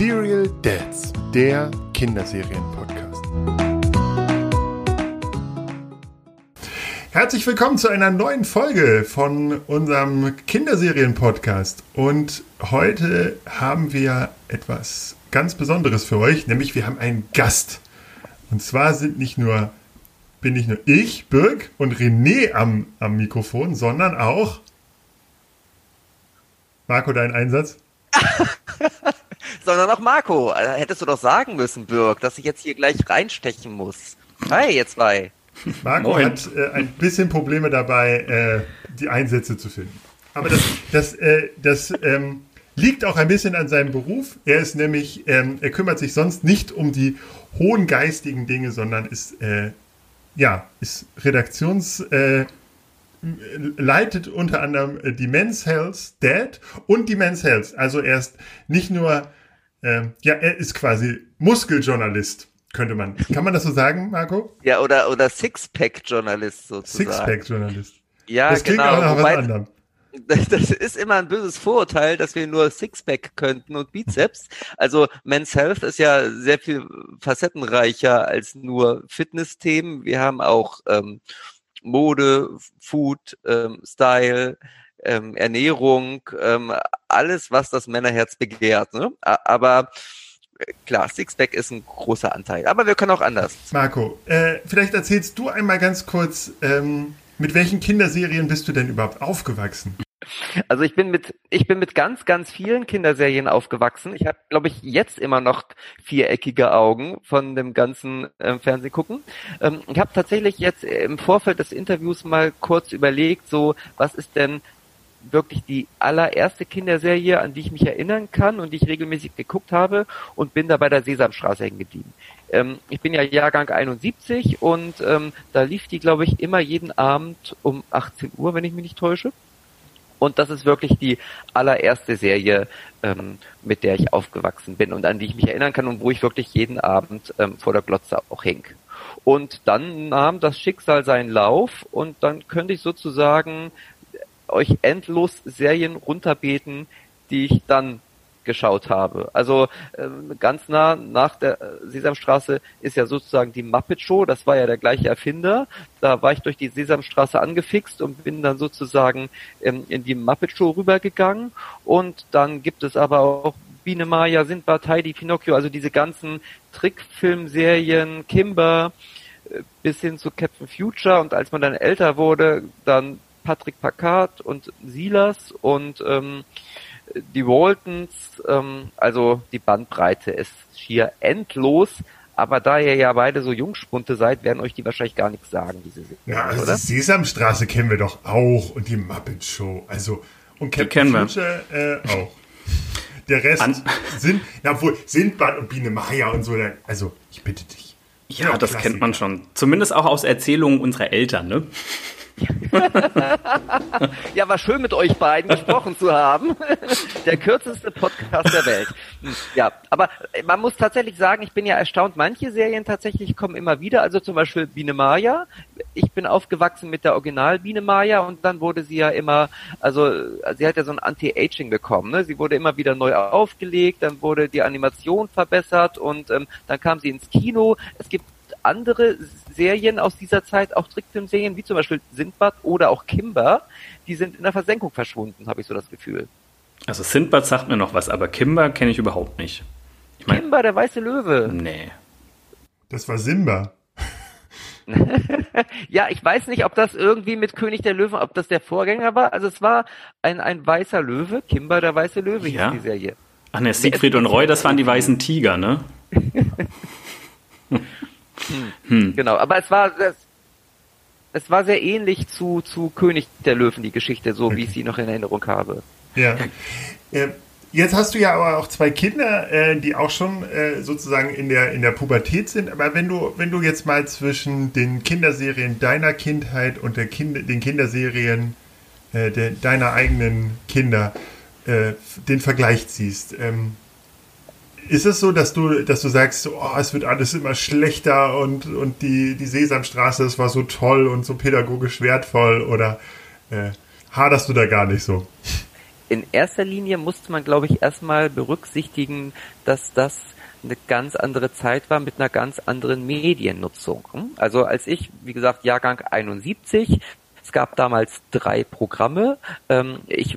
Serial Dads, der Kinderserien-Podcast. Herzlich willkommen zu einer neuen Folge von unserem Kinderserien-Podcast. Und heute haben wir etwas ganz Besonderes für euch, nämlich wir haben einen Gast. Und zwar sind nicht nur, bin nicht nur ich, Birg und René am, am Mikrofon, sondern auch Marco, dein Einsatz? sondern auch Marco. Äh, hättest du doch sagen müssen, Birg, dass ich jetzt hier gleich reinstechen muss. Hi, ihr zwei. Marco Moin. hat äh, ein bisschen Probleme dabei, äh, die Einsätze zu finden. Aber das, das, äh, das ähm, liegt auch ein bisschen an seinem Beruf. Er ist nämlich, ähm, er kümmert sich sonst nicht um die hohen geistigen Dinge, sondern ist, äh, ja, ist Redaktions, äh, leitet unter anderem äh, die Men's Health Dad und die Men's Health. Also er ist nicht nur, äh, ja, er ist quasi Muskeljournalist, könnte man. Kann man das so sagen, Marco? Ja, oder, oder Sixpack-Journalist sozusagen. Sixpack-Journalist. Ja, das klingt genau. Auch nach Wobei, was anderem. Das ist immer ein böses Vorurteil, dass wir nur Sixpack könnten und Bizeps. Also Men's Health ist ja sehr viel facettenreicher als nur Fitness-Themen. Wir haben auch ähm, Mode, Food, ähm, Style, ähm, Ernährung, ähm, alles, was das Männerherz begehrt. Ne? Aber äh, klar, Sixpack ist ein großer Anteil. Aber wir können auch anders. Marco, äh, vielleicht erzählst du einmal ganz kurz, ähm, mit welchen Kinderserien bist du denn überhaupt aufgewachsen? Also ich bin mit ich bin mit ganz ganz vielen Kinderserien aufgewachsen. Ich habe glaube ich jetzt immer noch viereckige Augen von dem ganzen äh, Fernsehgucken. Ähm, ich habe tatsächlich jetzt im Vorfeld des Interviews mal kurz überlegt, so was ist denn wirklich die allererste Kinderserie, an die ich mich erinnern kann und die ich regelmäßig geguckt habe und bin da bei der Sesamstraße hängen geblieben. Ähm, ich bin ja Jahrgang 71 und ähm, da lief die, glaube ich, immer jeden Abend um 18 Uhr, wenn ich mich nicht täusche. Und das ist wirklich die allererste Serie, ähm, mit der ich aufgewachsen bin und an die ich mich erinnern kann und wo ich wirklich jeden Abend ähm, vor der Glotze auch hing. Und dann nahm das Schicksal seinen Lauf und dann könnte ich sozusagen euch endlos Serien runterbeten, die ich dann geschaut habe. Also ähm, ganz nah nach der äh, Sesamstraße ist ja sozusagen die Muppet Show, das war ja der gleiche Erfinder. Da war ich durch die Sesamstraße angefixt und bin dann sozusagen ähm, in die Muppet Show rübergegangen. Und dann gibt es aber auch Biene Maya, Sindbad, Heidi, Pinocchio, also diese ganzen Trickfilmserien, Kimber, äh, bis hin zu Captain Future und als man dann älter wurde, dann Patrick Packard und Silas und ähm, die Waltons, ähm, also die Bandbreite ist schier endlos. Aber da ihr ja beide so Jungspunte seid, werden euch die wahrscheinlich gar nichts sagen, diese Serie, Ja, also oder? die Sesamstraße kennen wir doch auch und die Muppet Show. Also, und Captain Future äh, auch. Der Rest An sind, ja, obwohl Sindbad und Biene Maya und so, also ich bitte dich. Ja, das Klassiker. kennt man schon. Zumindest auch aus Erzählungen unserer Eltern, ne? ja, war schön mit euch beiden gesprochen zu haben. Der kürzeste Podcast der Welt. Ja, aber man muss tatsächlich sagen, ich bin ja erstaunt, manche Serien tatsächlich kommen immer wieder. Also zum Beispiel Biene Maya. Ich bin aufgewachsen mit der Original Biene Maya und dann wurde sie ja immer, also sie hat ja so ein Anti-Aging bekommen. Ne? Sie wurde immer wieder neu aufgelegt, dann wurde die Animation verbessert und ähm, dann kam sie ins Kino. Es gibt andere Serien aus dieser Zeit, auch Trickfilmserien, wie zum Beispiel Sindbad oder auch Kimber, die sind in der Versenkung verschwunden, habe ich so das Gefühl. Also Sindbad sagt mir noch was, aber Kimber kenne ich überhaupt nicht. Ich mein, Kimber, der weiße Löwe. Nee. Das war Simba. ja, ich weiß nicht, ob das irgendwie mit König der Löwen, ob das der Vorgänger war. Also es war ein, ein weißer Löwe, Kimber der weiße Löwe ja. hieß die Serie. Ach ne, Siegfried und Roy, das waren die weißen Tiger, ne? Hm. hm. Genau, aber es war es, es war sehr ähnlich zu, zu König der Löwen, die Geschichte, so okay. wie ich sie noch in Erinnerung habe. Ja. Äh, jetzt hast du ja aber auch zwei Kinder, äh, die auch schon äh, sozusagen in der, in der Pubertät sind. Aber wenn du, wenn du jetzt mal zwischen den Kinderserien deiner Kindheit und der kind, den Kinderserien äh, der, deiner eigenen Kinder den Vergleich ziehst, ähm, ist es so, dass du, dass du sagst, oh, es wird alles immer schlechter und, und die, die Sesamstraße, das war so toll und so pädagogisch wertvoll oder äh, haderst du da gar nicht so? in erster Linie musste man, glaube ich, erstmal berücksichtigen, dass das eine ganz andere Zeit war mit einer ganz anderen Mediennutzung. Also als ich, wie gesagt, Jahrgang 71, es gab damals drei Programme. Ähm, ich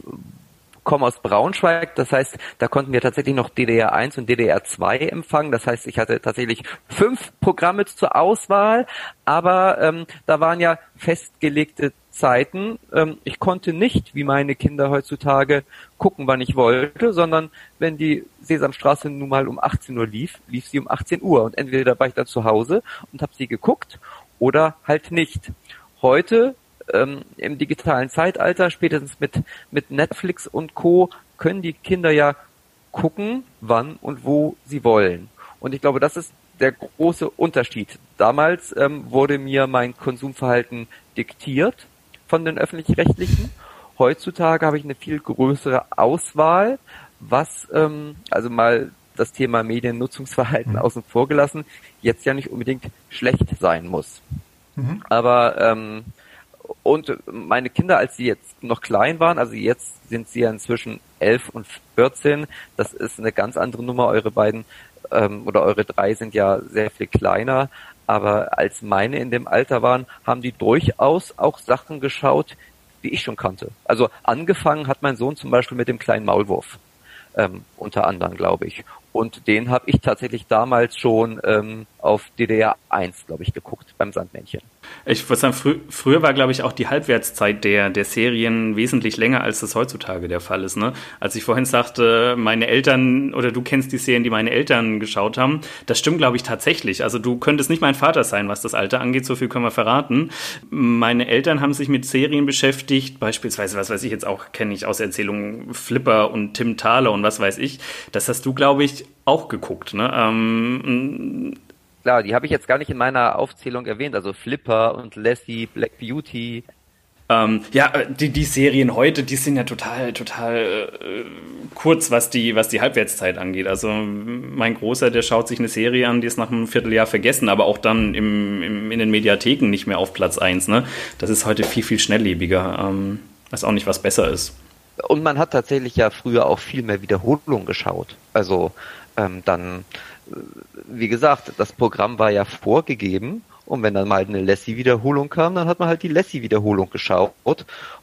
komme aus Braunschweig, das heißt, da konnten wir tatsächlich noch DDR 1 und DDR 2 empfangen. Das heißt, ich hatte tatsächlich fünf Programme zur Auswahl, aber ähm, da waren ja festgelegte Zeiten. Ähm, ich konnte nicht, wie meine Kinder heutzutage, gucken, wann ich wollte, sondern wenn die Sesamstraße nun mal um 18 Uhr lief, lief sie um 18 Uhr. Und entweder war ich dann zu Hause und habe sie geguckt oder halt nicht. Heute ähm, im digitalen Zeitalter, spätestens mit, mit Netflix und Co., können die Kinder ja gucken, wann und wo sie wollen. Und ich glaube, das ist der große Unterschied. Damals ähm, wurde mir mein Konsumverhalten diktiert von den öffentlich-rechtlichen. Heutzutage habe ich eine viel größere Auswahl, was ähm, also mal das Thema Mediennutzungsverhalten mhm. außen vor gelassen, jetzt ja nicht unbedingt schlecht sein muss. Mhm. Aber ähm, und meine Kinder, als sie jetzt noch klein waren, also jetzt sind sie ja inzwischen elf und 14, das ist eine ganz andere Nummer. Eure beiden ähm, oder eure drei sind ja sehr viel kleiner. Aber als meine in dem Alter waren, haben die durchaus auch Sachen geschaut, die ich schon kannte. Also angefangen hat mein Sohn zum Beispiel mit dem kleinen Maulwurf. Ähm, unter anderem, glaube ich. Und den habe ich tatsächlich damals schon ähm, auf DDR 1, glaube ich, geguckt beim Sandmännchen. Ich würde sagen, frü früher war, glaube ich, auch die Halbwertszeit der, der Serien wesentlich länger, als das heutzutage der Fall ist. Ne? Als ich vorhin sagte, meine Eltern oder du kennst die Serien, die meine Eltern geschaut haben, das stimmt, glaube ich, tatsächlich. Also du könntest nicht mein Vater sein, was das Alter angeht, so viel können wir verraten. Meine Eltern haben sich mit Serien beschäftigt, beispielsweise, was weiß ich jetzt auch, kenne ich aus Erzählungen, Flipper und Tim Thaler und was weiß ich. Das hast du, glaube ich, auch geguckt. Ne? Ähm, Klar, die habe ich jetzt gar nicht in meiner Aufzählung erwähnt, also Flipper und Lassie, Black Beauty. Ähm, ja, äh, die, die Serien heute, die sind ja total, total äh, kurz, was die, was die Halbwertszeit angeht. Also mein Großer, der schaut sich eine Serie an, die ist nach einem Vierteljahr vergessen, aber auch dann im, im, in den Mediatheken nicht mehr auf Platz eins. Ne? Das ist heute viel, viel schnelllebiger. Ähm, weiß auch nicht, was besser ist. Und man hat tatsächlich ja früher auch viel mehr Wiederholungen geschaut. Also ähm, dann wie gesagt, das Programm war ja vorgegeben und wenn dann mal eine Lassie-Wiederholung kam, dann hat man halt die Lassie-Wiederholung geschaut.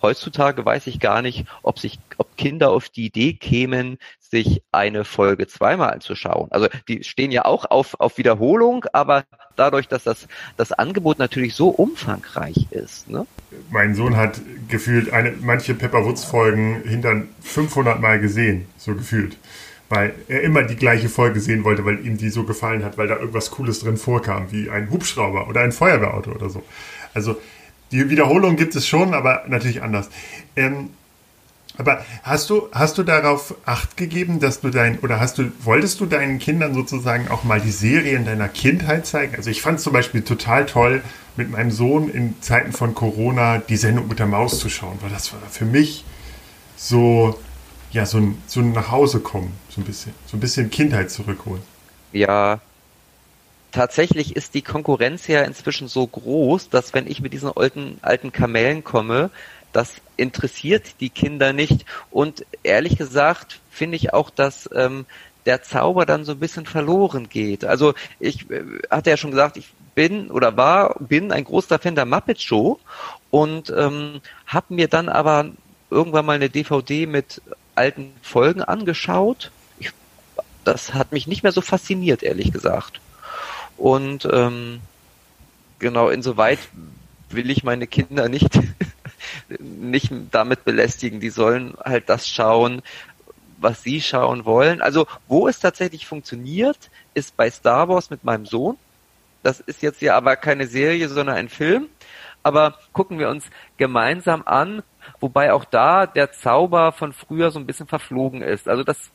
Heutzutage weiß ich gar nicht, ob sich, ob Kinder auf die Idee kämen, sich eine Folge zweimal anzuschauen. Also die stehen ja auch auf, auf Wiederholung, aber dadurch, dass das, das Angebot natürlich so umfangreich ist. Ne? Mein Sohn hat gefühlt eine, manche Pepper Woods Folgen hintern 500 Mal gesehen, so gefühlt weil er immer die gleiche Folge sehen wollte, weil ihm die so gefallen hat, weil da irgendwas Cooles drin vorkam, wie ein Hubschrauber oder ein Feuerwehrauto oder so. Also die Wiederholung gibt es schon, aber natürlich anders. Ähm, aber hast du, hast du darauf Acht gegeben, dass du dein, oder hast du, wolltest du deinen Kindern sozusagen auch mal die Serien deiner Kindheit zeigen? Also ich fand es zum Beispiel total toll, mit meinem Sohn in Zeiten von Corona die Sendung mit der Maus zu schauen, weil das war für mich so, ja, so ein, so ein nach Hause kommen, so ein bisschen, so ein bisschen Kindheit zurückholen. Ja, tatsächlich ist die Konkurrenz ja inzwischen so groß, dass wenn ich mit diesen alten, alten Kamellen komme, das interessiert die Kinder nicht. Und ehrlich gesagt finde ich auch, dass ähm, der Zauber dann so ein bisschen verloren geht. Also ich äh, hatte ja schon gesagt, ich bin oder war, bin ein großer Fan der Muppet Show und ähm, habe mir dann aber irgendwann mal eine DVD mit alten Folgen angeschaut. Ich, das hat mich nicht mehr so fasziniert, ehrlich gesagt. Und ähm, genau, insoweit will ich meine Kinder nicht, nicht damit belästigen. Die sollen halt das schauen, was sie schauen wollen. Also, wo es tatsächlich funktioniert, ist bei Star Wars mit meinem Sohn. Das ist jetzt ja aber keine Serie, sondern ein Film. Aber gucken wir uns gemeinsam an, wobei auch da der Zauber von früher so ein bisschen verflogen ist. Also das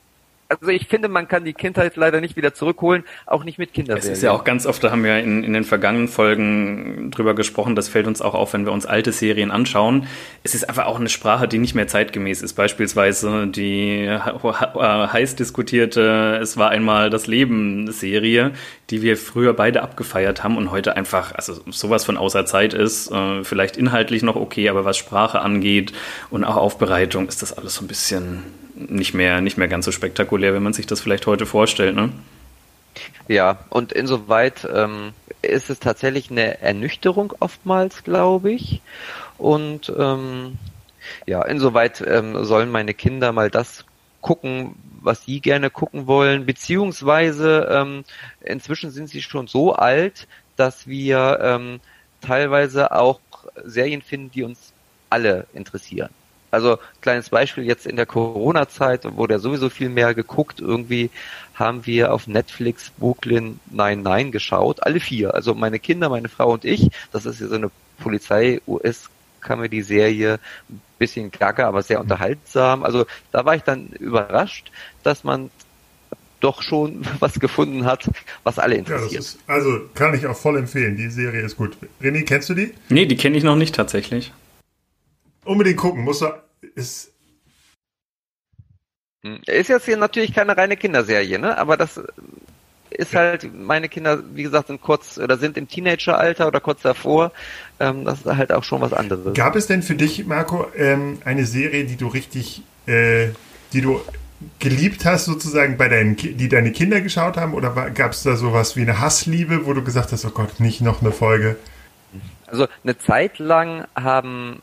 also ich finde, man kann die Kindheit leider nicht wieder zurückholen, auch nicht mit Kinderserien. Es ist ja auch ganz oft, da haben wir in, in den vergangenen Folgen drüber gesprochen, das fällt uns auch auf, wenn wir uns alte Serien anschauen. Es ist einfach auch eine Sprache, die nicht mehr zeitgemäß ist. Beispielsweise die heiß diskutierte Es war einmal das Leben Serie, die wir früher beide abgefeiert haben und heute einfach, also sowas von außer Zeit ist, äh, vielleicht inhaltlich noch okay, aber was Sprache angeht und auch Aufbereitung ist das alles so ein bisschen nicht mehr, nicht mehr ganz so spektakulär, wenn man sich das vielleicht heute vorstellt, ne? Ja, und insoweit ähm, ist es tatsächlich eine Ernüchterung oftmals, glaube ich. Und ähm, ja, insoweit ähm, sollen meine Kinder mal das gucken, was sie gerne gucken wollen, beziehungsweise ähm, inzwischen sind sie schon so alt, dass wir ähm, teilweise auch Serien finden, die uns alle interessieren. Also kleines Beispiel jetzt in der Corona-Zeit wurde ja sowieso viel mehr geguckt. Irgendwie haben wir auf Netflix Brooklyn 99 geschaut, alle vier. Also meine Kinder, meine Frau und ich. Das ist ja so eine Polizei-US-Comedy-Serie, bisschen gaga, aber sehr unterhaltsam. Also da war ich dann überrascht, dass man doch schon was gefunden hat, was alle interessiert. Ja, ist, also kann ich auch voll empfehlen. Die Serie ist gut. René, kennst du die? Nee, die kenne ich noch nicht tatsächlich. Unbedingt gucken. Muss er, ist. Hm, ist jetzt hier natürlich keine reine Kinderserie, ne? Aber das ist halt, meine Kinder, wie gesagt, sind kurz oder sind im Teenageralter oder kurz davor. Ähm, das ist halt auch schon was anderes. Gab es denn für dich, Marco, ähm, eine Serie, die du richtig, äh, die du geliebt hast, sozusagen, bei deinen, die deine Kinder geschaut haben? Oder gab es da sowas wie eine Hassliebe, wo du gesagt hast, oh Gott, nicht noch eine Folge? Also eine Zeit lang haben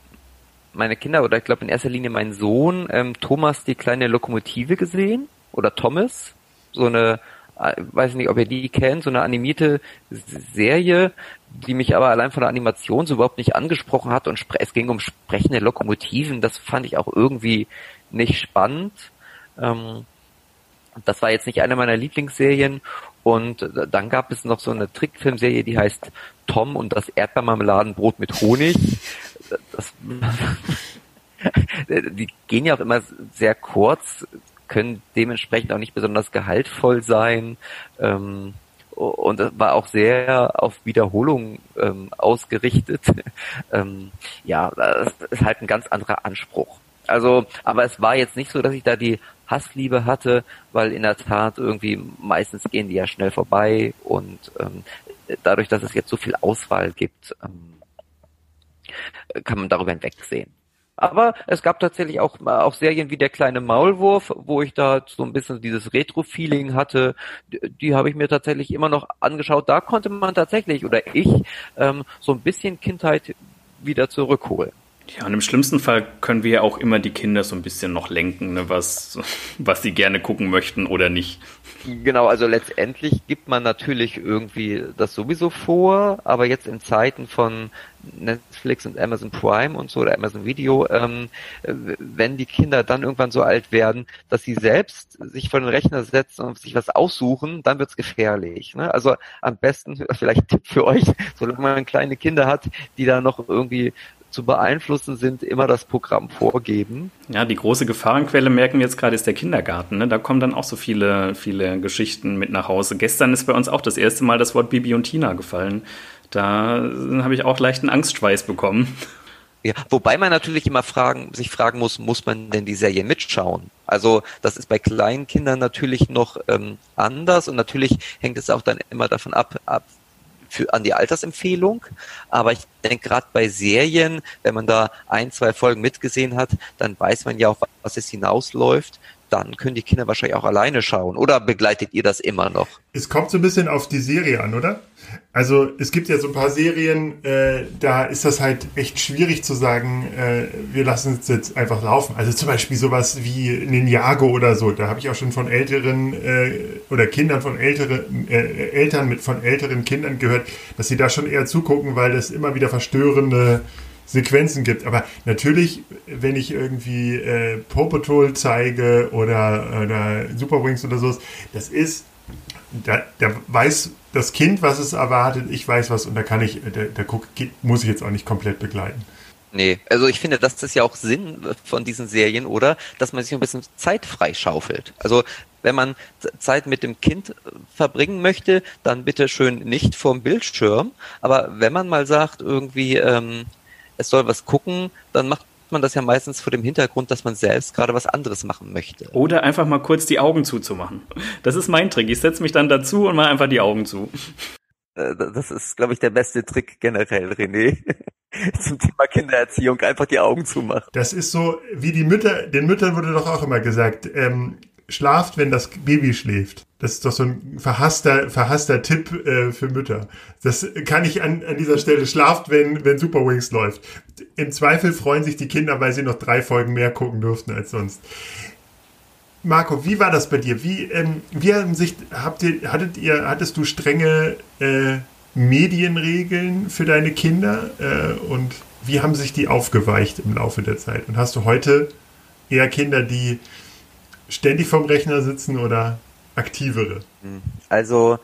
meine Kinder oder ich glaube in erster Linie mein Sohn ähm, Thomas die kleine Lokomotive gesehen oder Thomas, so eine äh, weiß nicht, ob ihr die kennt, so eine animierte Serie, die mich aber allein von der Animation so überhaupt nicht angesprochen hat und es ging um sprechende Lokomotiven, das fand ich auch irgendwie nicht spannend. Ähm, das war jetzt nicht eine meiner Lieblingsserien und dann gab es noch so eine Trickfilmserie, die heißt Tom und das Erdbeermarmeladenbrot mit Honig. Das, die gehen ja auch immer sehr kurz, können dementsprechend auch nicht besonders gehaltvoll sein. Ähm, und das war auch sehr auf Wiederholung ähm, ausgerichtet. ähm, ja, das ist halt ein ganz anderer Anspruch. Also, aber es war jetzt nicht so, dass ich da die Hassliebe hatte, weil in der Tat irgendwie meistens gehen die ja schnell vorbei und ähm, dadurch, dass es jetzt so viel Auswahl gibt, ähm, kann man darüber hinwegsehen. Aber es gab tatsächlich auch, auch Serien wie Der kleine Maulwurf, wo ich da so ein bisschen dieses Retro-Feeling hatte. Die, die habe ich mir tatsächlich immer noch angeschaut. Da konnte man tatsächlich, oder ich, ähm, so ein bisschen Kindheit wieder zurückholen. Ja, und im schlimmsten Fall können wir ja auch immer die Kinder so ein bisschen noch lenken, ne, was, was sie gerne gucken möchten oder nicht. Genau, also letztendlich gibt man natürlich irgendwie das sowieso vor, aber jetzt in Zeiten von Netflix und Amazon Prime und so oder Amazon Video, ähm, wenn die Kinder dann irgendwann so alt werden, dass sie selbst sich vor den Rechner setzen und sich was aussuchen, dann wird's gefährlich. Ne? Also am besten, vielleicht Tipp für euch, solange man kleine Kinder hat, die da noch irgendwie zu beeinflussen sind, immer das Programm vorgeben. Ja, die große Gefahrenquelle merken wir jetzt gerade ist der Kindergarten. Ne? Da kommen dann auch so viele, viele Geschichten mit nach Hause. Gestern ist bei uns auch das erste Mal das Wort Bibi und Tina gefallen. Da habe ich auch leichten Angstschweiß bekommen. Ja, wobei man natürlich immer fragen, sich fragen muss, muss man denn die Serie mitschauen? Also das ist bei kleinen Kindern natürlich noch ähm, anders und natürlich hängt es auch dann immer davon ab, ab für, an die Altersempfehlung. Aber ich denke gerade bei Serien, wenn man da ein, zwei Folgen mitgesehen hat, dann weiß man ja auch, was es hinausläuft dann können die Kinder wahrscheinlich auch alleine schauen. Oder begleitet ihr das immer noch? Es kommt so ein bisschen auf die Serie an, oder? Also es gibt ja so ein paar Serien, äh, da ist das halt echt schwierig zu sagen, äh, wir lassen es jetzt einfach laufen. Also zum Beispiel sowas wie Ninjago oder so. Da habe ich auch schon von älteren äh, oder Kindern von älteren äh, Eltern mit von älteren Kindern gehört, dass sie da schon eher zugucken, weil das immer wieder verstörende Sequenzen gibt. Aber natürlich, wenn ich irgendwie äh, Paw Patrol zeige oder, oder Super Wings oder so, das ist, da, da weiß das Kind, was es erwartet, ich weiß was und da kann ich, da, da guck, muss ich jetzt auch nicht komplett begleiten. Nee, also ich finde, das ist ja auch Sinn von diesen Serien, oder? Dass man sich ein bisschen Zeit freischaufelt. Also wenn man Zeit mit dem Kind verbringen möchte, dann bitte schön nicht vorm Bildschirm. Aber wenn man mal sagt, irgendwie, ähm, es soll was gucken, dann macht man das ja meistens vor dem Hintergrund, dass man selbst gerade was anderes machen möchte. Oder einfach mal kurz die Augen zuzumachen. Das ist mein Trick. Ich setze mich dann dazu und mache einfach die Augen zu. Äh, das ist, glaube ich, der beste Trick generell, René. Zum Thema Kindererziehung, einfach die Augen zumachen. Das ist so, wie die Mütter, den Müttern wurde doch auch immer gesagt, ähm, schlaft, wenn das Baby schläft. Das ist doch so ein verhasster, verhasster Tipp äh, für Mütter. Das kann ich an, an dieser Stelle. Schlaft, wenn, wenn Super Wings läuft. Im Zweifel freuen sich die Kinder, weil sie noch drei Folgen mehr gucken durften als sonst. Marco, wie war das bei dir? Wie, ähm, wie haben sich, habt ihr, hattet ihr, hattest du strenge äh, Medienregeln für deine Kinder? Äh, und wie haben sich die aufgeweicht im Laufe der Zeit? Und hast du heute eher Kinder, die ständig vorm Rechner sitzen oder aktivere? Also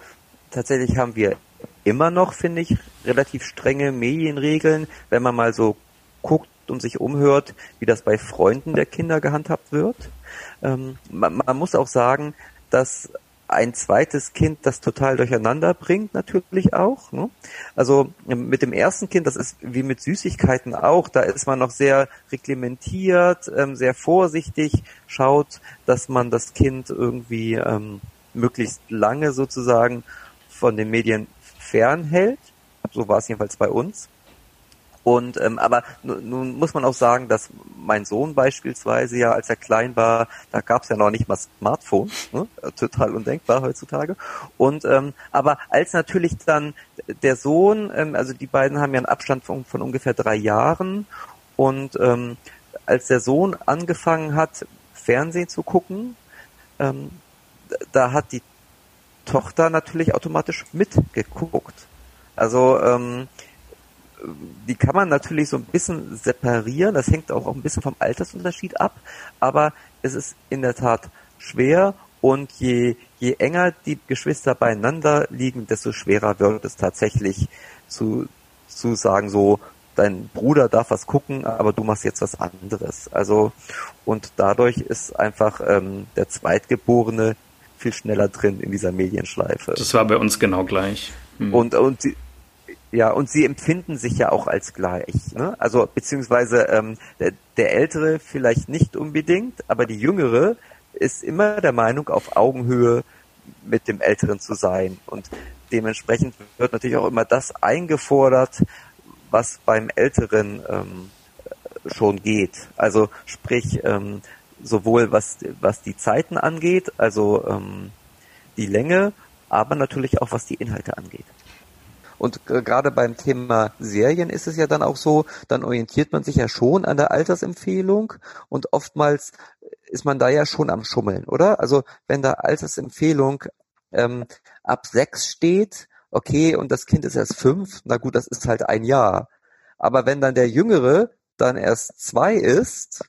tatsächlich haben wir immer noch, finde ich, relativ strenge Medienregeln, wenn man mal so guckt und sich umhört, wie das bei Freunden der Kinder gehandhabt wird. Ähm, man, man muss auch sagen, dass ein zweites Kind das total durcheinander bringt, natürlich auch. Ne? Also mit dem ersten Kind, das ist wie mit Süßigkeiten auch, da ist man noch sehr reglementiert, ähm, sehr vorsichtig, schaut, dass man das Kind irgendwie ähm, möglichst lange sozusagen von den Medien fernhält. So war es jedenfalls bei uns. Und ähm, aber nun muss man auch sagen, dass mein Sohn beispielsweise ja, als er klein war, da gab es ja noch nicht mal Smartphones, ne? total undenkbar heutzutage. Und ähm, aber als natürlich dann der Sohn, ähm, also die beiden haben ja einen Abstand von, von ungefähr drei Jahren und ähm, als der Sohn angefangen hat, Fernsehen zu gucken, ähm, da hat die Tochter natürlich automatisch mitgeguckt. Also ähm, die kann man natürlich so ein bisschen separieren. Das hängt auch, ein bisschen vom Altersunterschied ab. Aber es ist in der Tat schwer und je, je enger die Geschwister beieinander liegen, desto schwerer wird es tatsächlich zu, zu sagen, so, dein Bruder darf was gucken, aber du machst jetzt was anderes. Also, und dadurch ist einfach ähm, der Zweitgeborene viel schneller drin in dieser Medienschleife. Das war bei uns genau gleich. Hm. Und, und sie, ja, und sie empfinden sich ja auch als gleich. Ne? Also beziehungsweise ähm, der, der Ältere vielleicht nicht unbedingt, aber die Jüngere ist immer der Meinung, auf Augenhöhe mit dem Älteren zu sein. Und dementsprechend wird natürlich auch immer das eingefordert, was beim Älteren ähm, schon geht. Also sprich, ähm, sowohl was, was die Zeiten angeht, also ähm, die Länge, aber natürlich auch was die Inhalte angeht. Und gerade beim Thema Serien ist es ja dann auch so, dann orientiert man sich ja schon an der Altersempfehlung und oftmals ist man da ja schon am Schummeln, oder? Also wenn da Altersempfehlung ähm, ab sechs steht, okay, und das Kind ist erst fünf, na gut, das ist halt ein Jahr. Aber wenn dann der Jüngere dann erst zwei ist,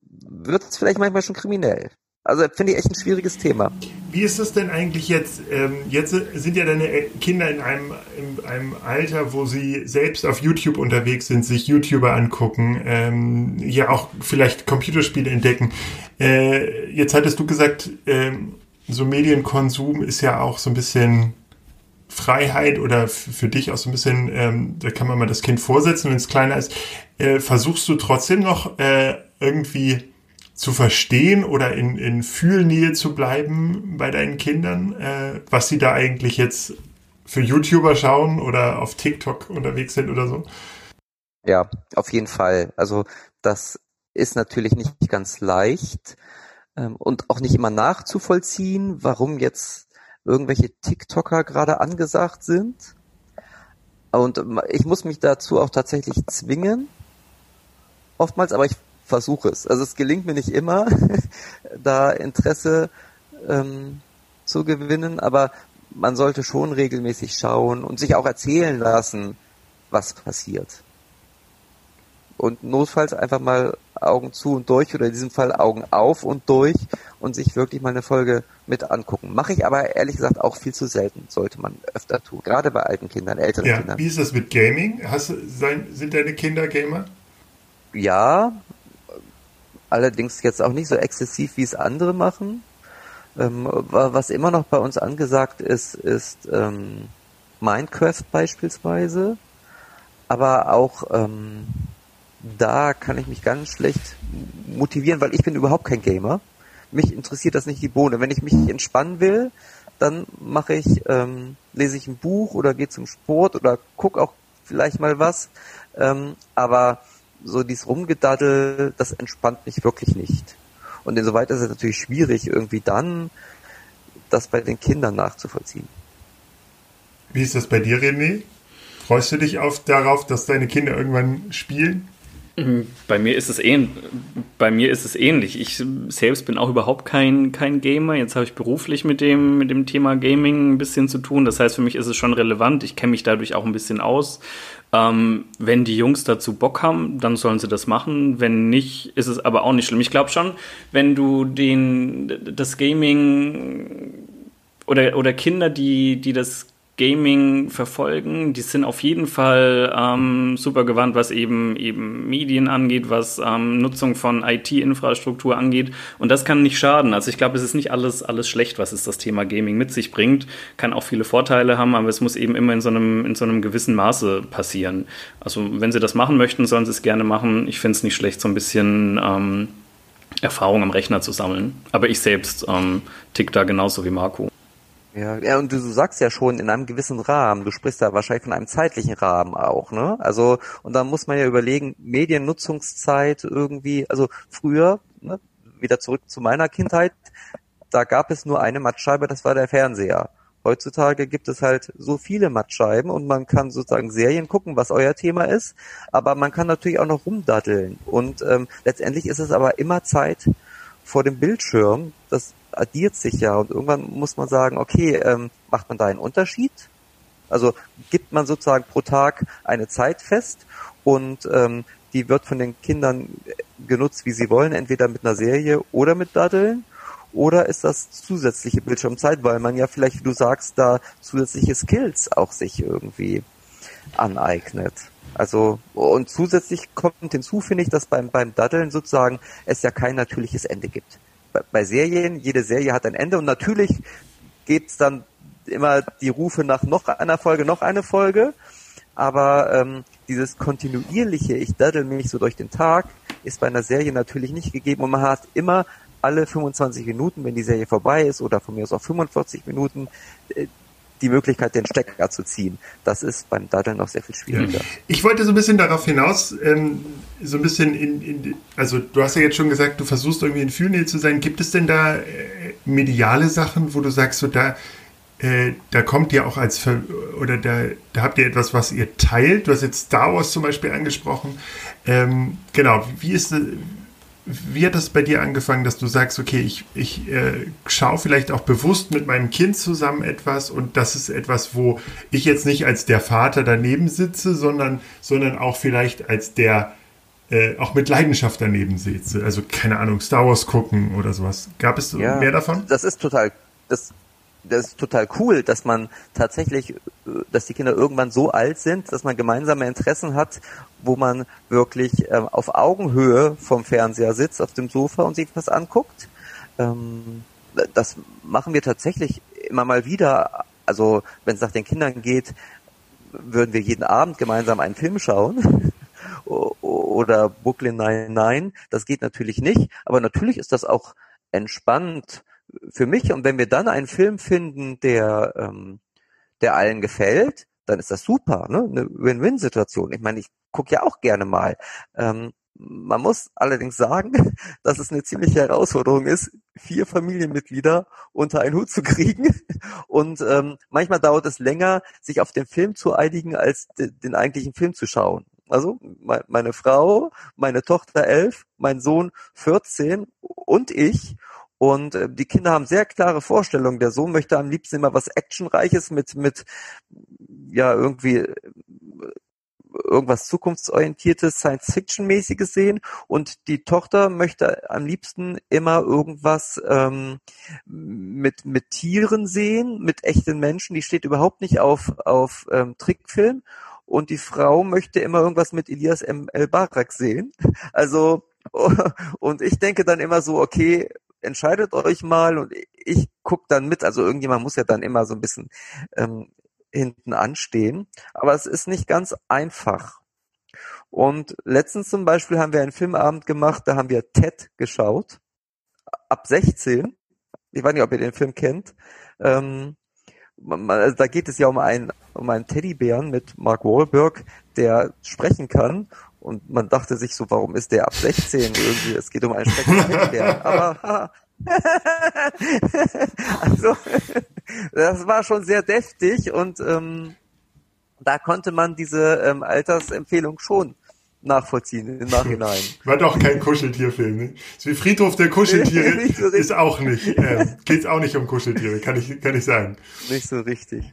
wird es vielleicht manchmal schon kriminell. Also finde ich echt ein schwieriges Thema. Wie ist es denn eigentlich jetzt? Ähm, jetzt sind ja deine Kinder in einem, in einem Alter, wo sie selbst auf YouTube unterwegs sind, sich YouTuber angucken, ähm, ja auch vielleicht Computerspiele entdecken. Äh, jetzt hattest du gesagt, ähm, so Medienkonsum ist ja auch so ein bisschen Freiheit oder für dich auch so ein bisschen, ähm, da kann man mal das Kind vorsetzen, wenn es kleiner ist. Äh, versuchst du trotzdem noch äh, irgendwie zu verstehen oder in, in Fühlnähe zu bleiben bei deinen Kindern, äh, was sie da eigentlich jetzt für YouTuber schauen oder auf TikTok unterwegs sind oder so? Ja, auf jeden Fall. Also das ist natürlich nicht ganz leicht ähm, und auch nicht immer nachzuvollziehen, warum jetzt irgendwelche TikToker gerade angesagt sind. Und ich muss mich dazu auch tatsächlich zwingen, oftmals, aber ich versuche es. Also es gelingt mir nicht immer, da Interesse ähm, zu gewinnen, aber man sollte schon regelmäßig schauen und sich auch erzählen lassen, was passiert. Und notfalls einfach mal Augen zu und durch oder in diesem Fall Augen auf und durch und sich wirklich mal eine Folge mit angucken. Mache ich aber ehrlich gesagt auch viel zu selten, sollte man öfter tun. Gerade bei alten Kindern, älteren ja, Kindern. Wie ist das mit Gaming? Hast, sein, sind deine Kinder Gamer? Ja, allerdings jetzt auch nicht so exzessiv, wie es andere machen. Ähm, was immer noch bei uns angesagt ist, ist ähm, Minecraft beispielsweise. Aber auch ähm, da kann ich mich ganz schlecht motivieren, weil ich bin überhaupt kein Gamer. Mich interessiert das nicht die Bohne. Wenn ich mich entspannen will, dann mache ich, ähm, lese ich ein Buch oder gehe zum Sport oder guck auch vielleicht mal was. Ähm, aber so dieses Rumgedaddel, das entspannt mich wirklich nicht. Und insoweit ist es natürlich schwierig, irgendwie dann das bei den Kindern nachzuvollziehen. Wie ist das bei dir, René? Freust du dich auf, darauf, dass deine Kinder irgendwann spielen? Bei mir ist es ähn bei mir ist es ähnlich. Ich selbst bin auch überhaupt kein, kein Gamer. Jetzt habe ich beruflich mit dem, mit dem Thema Gaming ein bisschen zu tun. Das heißt, für mich ist es schon relevant. Ich kenne mich dadurch auch ein bisschen aus. Ähm, wenn die Jungs dazu Bock haben, dann sollen sie das machen. Wenn nicht, ist es aber auch nicht schlimm. Ich glaube schon, wenn du den, das Gaming oder, oder Kinder, die, die das Gaming verfolgen. Die sind auf jeden Fall ähm, super gewandt, was eben eben Medien angeht, was ähm, Nutzung von IT-Infrastruktur angeht. Und das kann nicht schaden. Also ich glaube, es ist nicht alles alles schlecht, was es das Thema Gaming mit sich bringt. Kann auch viele Vorteile haben, aber es muss eben immer in so einem in so einem gewissen Maße passieren. Also wenn sie das machen möchten, sollen sie es gerne machen. Ich finde es nicht schlecht, so ein bisschen ähm, Erfahrung am Rechner zu sammeln. Aber ich selbst ähm, tick da genauso wie Marco. Ja, ja, und du, sagst ja schon in einem gewissen Rahmen, du sprichst da wahrscheinlich von einem zeitlichen Rahmen auch, ne? Also, und dann muss man ja überlegen, Mediennutzungszeit irgendwie, also früher, ne, wieder zurück zu meiner Kindheit, da gab es nur eine Mattscheibe, das war der Fernseher. Heutzutage gibt es halt so viele Mattscheiben und man kann sozusagen Serien gucken, was euer Thema ist, aber man kann natürlich auch noch rumdatteln. Und ähm, letztendlich ist es aber immer Zeit vor dem Bildschirm, das addiert sich ja und irgendwann muss man sagen, okay, ähm, macht man da einen Unterschied? Also gibt man sozusagen pro Tag eine Zeit fest und ähm, die wird von den Kindern genutzt, wie sie wollen, entweder mit einer Serie oder mit Daddeln. Oder ist das zusätzliche Bildschirmzeit, weil man ja vielleicht, wie du sagst, da zusätzliche Skills auch sich irgendwie aneignet. Also, und zusätzlich kommt hinzu, finde ich, dass beim, beim Daddeln sozusagen es ja kein natürliches Ende gibt bei Serien, jede Serie hat ein Ende. Und natürlich gibt's dann immer die Rufe nach noch einer Folge, noch eine Folge. Aber ähm, dieses kontinuierliche, ich daddel mich so durch den Tag, ist bei einer Serie natürlich nicht gegeben. Und man hat immer alle 25 Minuten, wenn die Serie vorbei ist oder von mir aus auch 45 Minuten, äh, die Möglichkeit, den Stecker zu ziehen. Das ist beim Daddeln noch sehr viel schwieriger. Ich wollte so ein bisschen darauf hinaus, ähm, so ein bisschen in, in, also du hast ja jetzt schon gesagt, du versuchst irgendwie in Fühlnähe zu sein. Gibt es denn da äh, mediale Sachen, wo du sagst, so da, äh, da kommt ihr auch als, oder da, da habt ihr etwas, was ihr teilt? Du hast jetzt Star Wars zum Beispiel angesprochen. Ähm, genau, wie ist? Wie hat das bei dir angefangen, dass du sagst, okay, ich, ich äh, schaue vielleicht auch bewusst mit meinem Kind zusammen etwas und das ist etwas, wo ich jetzt nicht als der Vater daneben sitze, sondern, sondern auch vielleicht als der, äh, auch mit Leidenschaft daneben sitze. Also keine Ahnung, Star Wars gucken oder sowas. Gab es ja, mehr davon? Das ist total, das das ist total cool, dass man tatsächlich, äh, dass die Kinder irgendwann so alt sind, dass man gemeinsame Interessen hat, wo man wirklich äh, auf Augenhöhe vom Fernseher sitzt, auf dem Sofa und sich was anguckt. Ähm, das machen wir tatsächlich immer mal wieder. Also wenn es nach den Kindern geht, würden wir jeden Abend gemeinsam einen Film schauen. Oder Brooklyn 99. Das geht natürlich nicht. Aber natürlich ist das auch entspannt für mich. Und wenn wir dann einen Film finden, der, ähm, der allen gefällt, dann ist das super, ne? Eine Win-Win-Situation. Ich meine, ich gucke ja auch gerne mal. Ähm, man muss allerdings sagen, dass es eine ziemliche Herausforderung ist, vier Familienmitglieder unter einen Hut zu kriegen. Und ähm, manchmal dauert es länger, sich auf den Film zu einigen, als de den eigentlichen Film zu schauen. Also me meine Frau, meine Tochter elf, mein Sohn 14 und ich. Und äh, die Kinder haben sehr klare Vorstellungen. Der Sohn möchte am liebsten immer was Actionreiches mit, mit, ja, irgendwie äh, irgendwas zukunftsorientiertes, Science-Fiction-mäßiges sehen und die Tochter möchte am liebsten immer irgendwas ähm, mit mit Tieren sehen, mit echten Menschen. Die steht überhaupt nicht auf auf ähm, Trickfilm und die Frau möchte immer irgendwas mit Elias M. El Barak sehen. Also und ich denke dann immer so, okay, entscheidet euch mal und ich guck dann mit. Also irgendjemand muss ja dann immer so ein bisschen ähm, hinten anstehen. Aber es ist nicht ganz einfach. Und letztens zum Beispiel haben wir einen Filmabend gemacht, da haben wir Ted geschaut. Ab 16. Ich weiß nicht, ob ihr den Film kennt. Ähm, also da geht es ja um einen, um einen Teddybären mit Mark Wahlberg, der sprechen kann. Und man dachte sich so, warum ist der ab 16 irgendwie? Es geht um einen Teddybären. Aber also das war schon sehr deftig und ähm, da konnte man diese ähm, Altersempfehlung schon nachvollziehen im Nachhinein. War doch kein Kuscheltierfilm, ne? Wie Friedhof der Kuscheltiere so ist auch nicht, äh, geht's auch nicht um Kuscheltiere, kann ich, kann ich sagen. Nicht so richtig.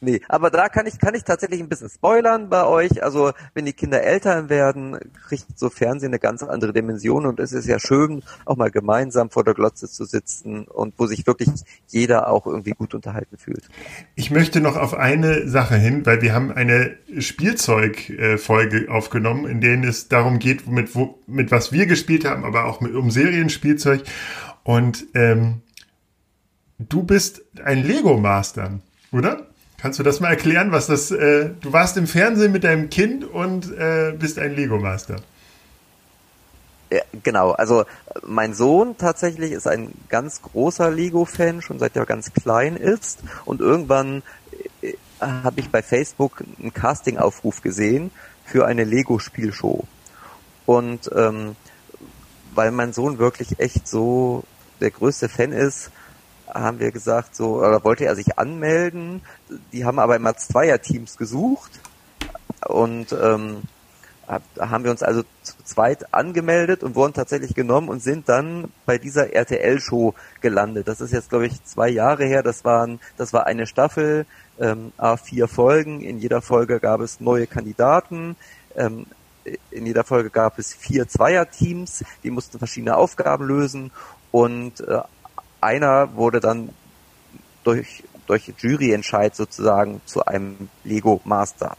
Nee, aber da kann ich, kann ich tatsächlich ein bisschen spoilern bei euch. Also, wenn die Kinder älter werden, kriegt so Fernsehen eine ganz andere Dimension und es ist ja schön, auch mal gemeinsam vor der Glotze zu sitzen und wo sich wirklich jeder auch irgendwie gut unterhalten fühlt. Ich möchte noch auf eine Sache hin, weil wir haben eine Spielzeugfolge aufgenommen, in denen es darum geht, mit, wo, mit was wir gespielt haben, aber auch mit, um Serienspielzeug. Und ähm, du bist ein Lego-Master, oder? Kannst du das mal erklären, was das? Äh, du warst im Fernsehen mit deinem Kind und äh, bist ein Lego-Master. Ja, genau, also mein Sohn tatsächlich ist ein ganz großer Lego-Fan, schon seit er ganz klein ist. Und irgendwann äh, habe ich bei Facebook einen Casting-Aufruf gesehen für eine Lego-Spielshow. Und ähm, weil mein Sohn wirklich echt so der größte Fan ist, haben wir gesagt, so, oder wollte er sich anmelden. Die haben aber immer Zweierteams gesucht. Und ähm, haben wir uns also zu zweit angemeldet und wurden tatsächlich genommen und sind dann bei dieser RTL-Show gelandet. Das ist jetzt, glaube ich, zwei Jahre her. Das waren, das war eine Staffel, ähm, vier Folgen. In jeder Folge gab es neue Kandidaten. Ähm, in jeder Folge gab es vier Zweierteams, die mussten verschiedene Aufgaben lösen und äh, einer wurde dann durch, durch Juryentscheid sozusagen zu einem Lego Master.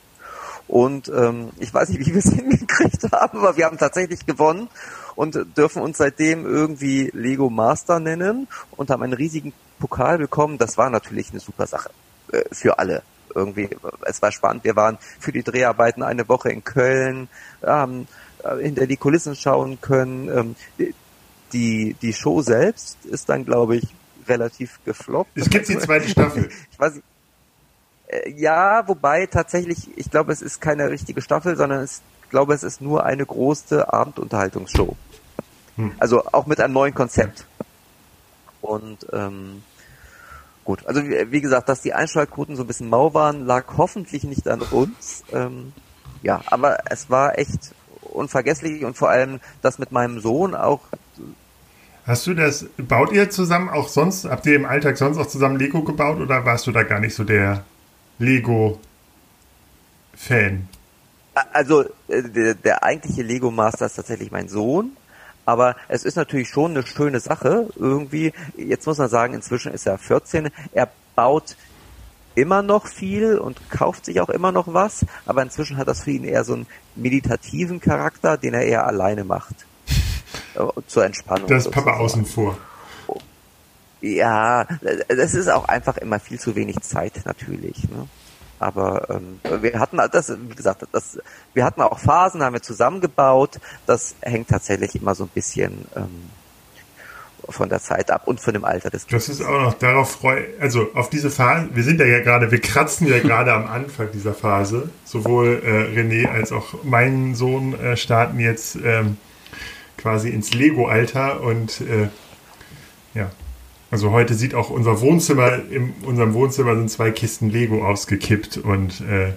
Und ähm, ich weiß nicht, wie wir es hingekriegt haben, aber wir haben tatsächlich gewonnen und dürfen uns seitdem irgendwie Lego Master nennen und haben einen riesigen Pokal bekommen. Das war natürlich eine super Sache äh, für alle. Irgendwie, es war spannend. Wir waren für die Dreharbeiten eine Woche in Köln, haben äh, hinter die Kulissen schauen können. Ähm, die, die Show selbst ist dann, glaube ich, relativ gefloppt. Es gibt die zweite Staffel. ich weiß. Äh, ja, wobei tatsächlich, ich glaube, es ist keine richtige Staffel, sondern es, ich glaube, es ist nur eine große Abendunterhaltungsshow. Hm. Also auch mit einem neuen Konzept. Und ähm, gut, also wie, wie, gesagt, dass die Einschaltquoten so ein bisschen mau waren, lag hoffentlich nicht an uns. Ähm, ja, aber es war echt unvergesslich und vor allem das mit meinem Sohn auch Hast du das, baut ihr zusammen auch sonst, habt ihr im Alltag sonst auch zusammen Lego gebaut oder warst du da gar nicht so der Lego-Fan? Also äh, der, der eigentliche Lego Master ist tatsächlich mein Sohn, aber es ist natürlich schon eine schöne Sache irgendwie. Jetzt muss man sagen, inzwischen ist er 14. Er baut immer noch viel und kauft sich auch immer noch was, aber inzwischen hat das für ihn eher so einen meditativen Charakter, den er eher alleine macht. Zur Entspannung. Das ist Papa außen vor. Ja, das ist auch einfach immer viel zu wenig Zeit natürlich. Ne? Aber ähm, wir hatten das, wie gesagt, das, wir hatten auch Phasen, haben wir zusammengebaut. Das hängt tatsächlich immer so ein bisschen ähm, von der Zeit ab und von dem Alter des Kindes. Das ist auch noch darauf freu, also auf diese Phase. Wir sind ja, ja gerade, wir kratzen ja gerade am Anfang dieser Phase. Sowohl äh, René als auch mein Sohn äh, starten jetzt ähm, quasi ins Lego-Alter und äh, ja. Also heute sieht auch unser Wohnzimmer, in unserem Wohnzimmer sind zwei Kisten Lego ausgekippt und äh,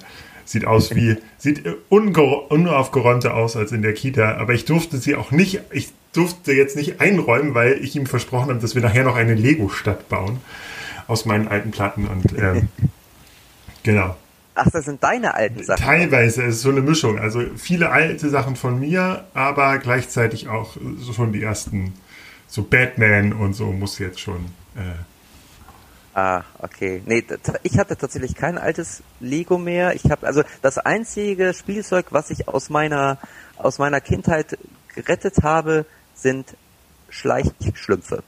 sieht aus wie, sieht unaufgeräumter aus als in der Kita, aber ich durfte sie auch nicht, ich durfte jetzt nicht einräumen, weil ich ihm versprochen habe, dass wir nachher noch eine Lego-Stadt bauen aus meinen alten Platten und ähm, genau. Ach, das sind deine alten Sachen. Teilweise es ist so eine Mischung. Also viele alte Sachen von mir, aber gleichzeitig auch schon die ersten, so Batman und so muss jetzt schon. Äh Ah, okay. Nee, ich hatte tatsächlich kein altes Lego mehr. Ich habe also das einzige Spielzeug, was ich aus meiner aus meiner Kindheit gerettet habe, sind Schleichschlümpfe.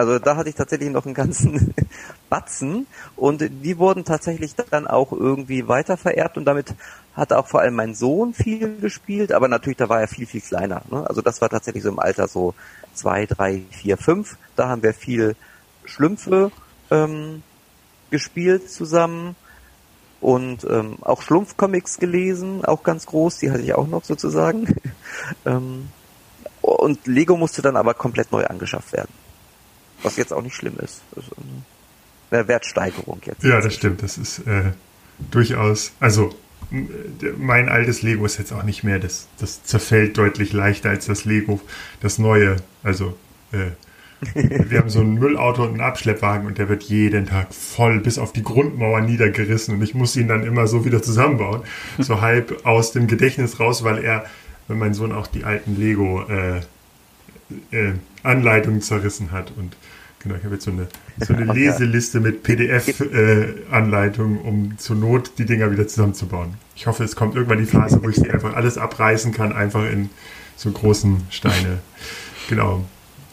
Also da hatte ich tatsächlich noch einen ganzen Batzen und die wurden tatsächlich dann auch irgendwie weiter vererbt und damit hatte auch vor allem mein Sohn viel gespielt, aber natürlich da war er viel, viel kleiner. Ne? Also das war tatsächlich so im Alter so zwei, drei, vier, fünf. Da haben wir viel Schlümpfe ähm, gespielt zusammen und ähm, auch Schlumpfcomics gelesen, auch ganz groß, die hatte ich auch noch sozusagen. ähm, und Lego musste dann aber komplett neu angeschafft werden. Was jetzt auch nicht schlimm ist. Ist eine Wertsteigerung jetzt. Ja, das stimmt. Das ist äh, durchaus, also mein altes Lego ist jetzt auch nicht mehr, das, das zerfällt deutlich leichter als das Lego, das neue. Also äh, wir haben so ein Müllauto und einen Abschleppwagen und der wird jeden Tag voll bis auf die Grundmauer niedergerissen und ich muss ihn dann immer so wieder zusammenbauen. So halb aus dem Gedächtnis raus, weil er, wenn mein Sohn auch die alten Lego äh, äh, Anleitungen zerrissen hat und Genau, ich habe jetzt so eine, so eine Leseliste mit PDF-Anleitungen, äh, um zur Not die Dinger wieder zusammenzubauen. Ich hoffe, es kommt irgendwann die Phase, wo ich sie einfach alles abreißen kann, einfach in so großen Steine. Genau.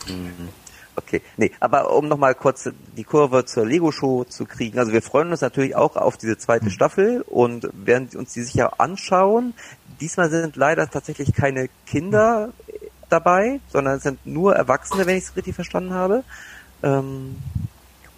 Mhm. Okay, nee, aber um nochmal kurz die Kurve zur Lego-Show zu kriegen. Also wir freuen uns natürlich auch auf diese zweite mhm. Staffel und werden uns die sicher anschauen. Diesmal sind leider tatsächlich keine Kinder dabei, sondern es sind nur Erwachsene, wenn ich es richtig verstanden habe. Ähm,